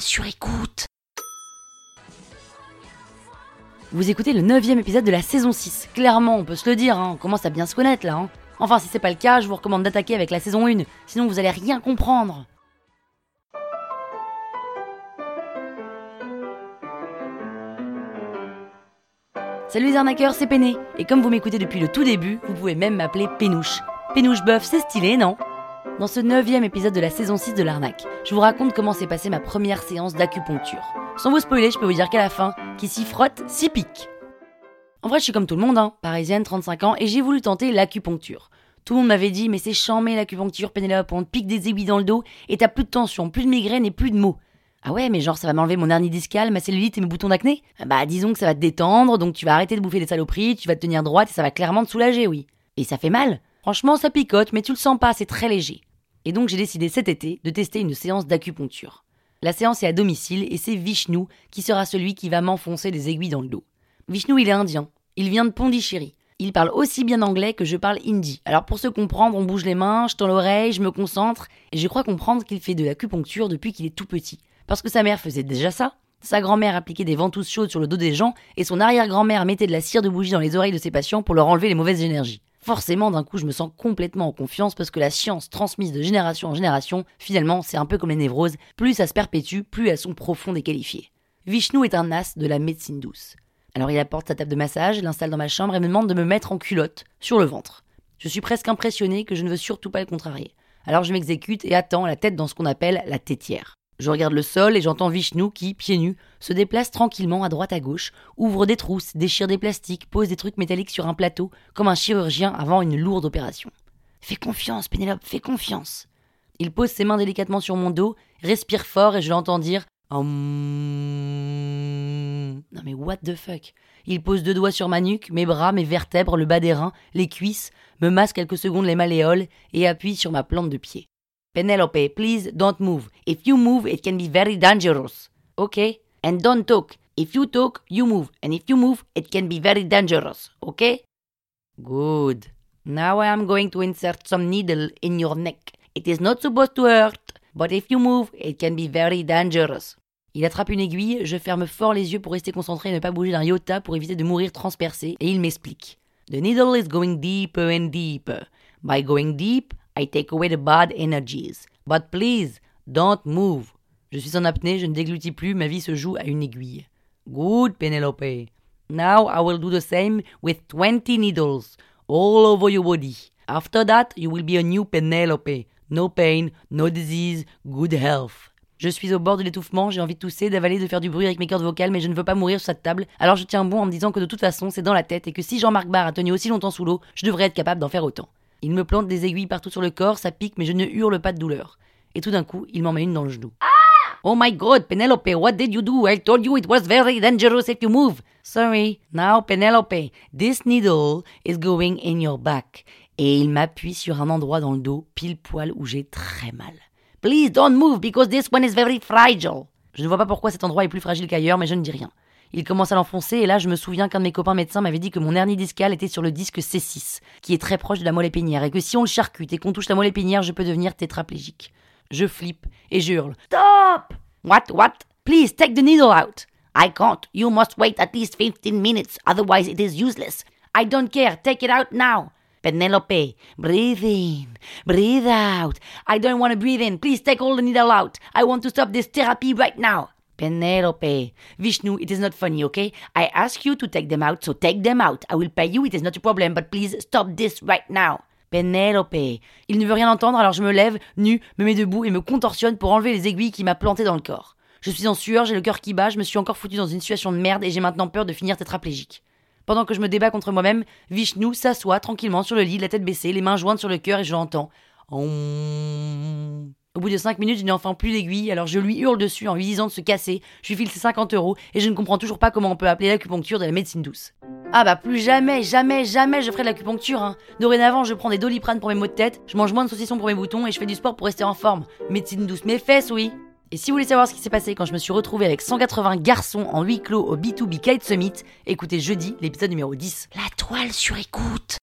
sur écoute. Vous écoutez le 9 épisode de la saison 6. Clairement, on peut se le dire, hein, on commence à bien se connaître là. Hein. Enfin, si c'est pas le cas, je vous recommande d'attaquer avec la saison 1, sinon vous allez rien comprendre. Salut les arnaqueurs, c'est Péné. Et comme vous m'écoutez depuis le tout début, vous pouvez même m'appeler Pénouche. Pénouche Boeuf, c'est stylé, non? Dans ce neuvième épisode de la saison 6 de l'arnaque, je vous raconte comment s'est passée ma première séance d'acupuncture. Sans vous spoiler, je peux vous dire qu'à la fin, qui s'y frotte, s'y pique. En vrai, je suis comme tout le monde, hein, parisienne, 35 ans, et j'ai voulu tenter l'acupuncture. Tout le monde m'avait dit, mais c'est chambé l'acupuncture, Pénélope, on te pique des aiguilles dans le dos, et t'as plus de tension, plus de migraine et plus de maux. Ah ouais, mais genre ça va m'enlever mon hernie discale, ma cellulite et mes boutons d'acné? Bah disons que ça va te détendre, donc tu vas arrêter de bouffer des saloperies, tu vas te tenir droite et ça va clairement te soulager, oui. Et ça fait mal. Franchement, ça picote, mais tu le sens pas, c'est très léger. Et donc j'ai décidé cet été de tester une séance d'acupuncture. La séance est à domicile et c'est Vishnu qui sera celui qui va m'enfoncer des aiguilles dans le dos. Vishnu, il est indien. Il vient de Pondichéry. Il parle aussi bien anglais que je parle hindi. Alors pour se comprendre, on bouge les mains, je tends l'oreille, je me concentre, et je crois comprendre qu'il fait de l'acupuncture depuis qu'il est tout petit. Parce que sa mère faisait déjà ça. Sa grand-mère appliquait des ventouses chaudes sur le dos des gens et son arrière-grand-mère mettait de la cire de bougie dans les oreilles de ses patients pour leur enlever les mauvaises énergies. Forcément, d'un coup, je me sens complètement en confiance parce que la science transmise de génération en génération, finalement, c'est un peu comme les névroses, plus ça se perpétue, plus elles sont profondes et qualifiées. Vishnu est un as de la médecine douce. Alors il apporte sa table de massage, l'installe dans ma chambre et me demande de me mettre en culotte, sur le ventre. Je suis presque impressionné que je ne veux surtout pas le contrarier. Alors je m'exécute et attends la tête dans ce qu'on appelle la tétière. Je regarde le sol et j'entends Vishnu qui, pieds nus, se déplace tranquillement à droite à gauche, ouvre des trousses, déchire des plastiques, pose des trucs métalliques sur un plateau, comme un chirurgien avant une lourde opération. Fais confiance, Pénélope, fais confiance. Il pose ses mains délicatement sur mon dos, respire fort et je l'entends dire Non mais what the fuck Il pose deux doigts sur ma nuque, mes bras, mes vertèbres, le bas des reins, les cuisses, me masse quelques secondes les malléoles et appuie sur ma plante de pied. Penelope, please don't move. If you move, it can be very dangerous. Okay? And don't talk. If you talk, you move. And if you move, it can be very dangerous. Okay? Good. Now I am going to insert some needle in your neck. It is not supposed to hurt, but if you move, it can be very dangerous. Il attrape une aiguille, je ferme fort les yeux pour rester concentré et ne pas bouger d'un iota pour éviter de mourir transpercé, et il m'explique. The needle is going deeper and deeper. By going deep, I take away the bad energies. But please, don't move. Je suis en apnée, je ne déglutis plus, ma vie se joue à une aiguille. Good, Penelope. Now I will do the same with 20 needles all over your body. After that, you will be a new Penelope. No pain, no disease, good health. Je suis au bord de l'étouffement, j'ai envie de tousser, d'avaler, de faire du bruit avec mes cordes vocales, mais je ne veux pas mourir sur cette table. Alors je tiens bon en me disant que de toute façon, c'est dans la tête et que si Jean-Marc Barr a tenu aussi longtemps sous l'eau, je devrais être capable d'en faire autant. Il me plante des aiguilles partout sur le corps, ça pique, mais je ne hurle pas de douleur. Et tout d'un coup, il m'en met une dans le genou. Ah oh my god, Penelope, what did you do? I told you it was very dangerous if you move. Sorry. Now, Penelope, this needle is going in your back. Et il m'appuie sur un endroit dans le dos, pile poil où j'ai très mal. Please don't move because this one is very fragile. Je ne vois pas pourquoi cet endroit est plus fragile qu'ailleurs, mais je ne dis rien. Il commence à l'enfoncer et là je me souviens qu'un de mes copains médecins m'avait dit que mon hernie discale était sur le disque C6, qui est très proche de la moelle épinière, et que si on le charcute et qu'on touche la moelle épinière, je peux devenir tétraplégique. Je flippe et je hurle. Stop! What, what? Please take the needle out. I can't. You must wait at least 15 minutes, otherwise it is useless. I don't care. Take it out now. Penelope, breathe in, breathe out. I don't want to breathe in. Please take all the needle out. I want to stop this therapy right now. Penelope. Vishnu, it is not funny, okay? I ask you to take them out, so take them out. I will pay you, it is not a problem, but please stop this right now. Penelope. Il ne veut rien entendre, alors je me lève, nu, me mets debout et me contorsionne pour enlever les aiguilles qui m'a planté dans le corps. Je suis en sueur, j'ai le cœur qui bat, je me suis encore foutu dans une situation de merde et j'ai maintenant peur de finir tétraplégique. Pendant que je me débat contre moi-même, Vishnu s'assoit tranquillement sur le lit, la tête baissée, les mains jointes sur le cœur et je l'entends. Au bout de 5 minutes, je n'ai enfin plus l'aiguille, alors je lui hurle dessus en lui disant de se casser. Je lui file ses 50 euros et je ne comprends toujours pas comment on peut appeler l'acupuncture de la médecine douce. Ah bah plus jamais, jamais, jamais je ferai de l'acupuncture. Hein. Dorénavant, je prends des doliprane pour mes maux de tête, je mange moins de saucissons pour mes boutons et je fais du sport pour rester en forme. Médecine douce, mes fesses, oui. Et si vous voulez savoir ce qui s'est passé quand je me suis retrouvé avec 180 garçons en huis clos au B2B Kite Summit, écoutez jeudi l'épisode numéro 10. La toile sur écoute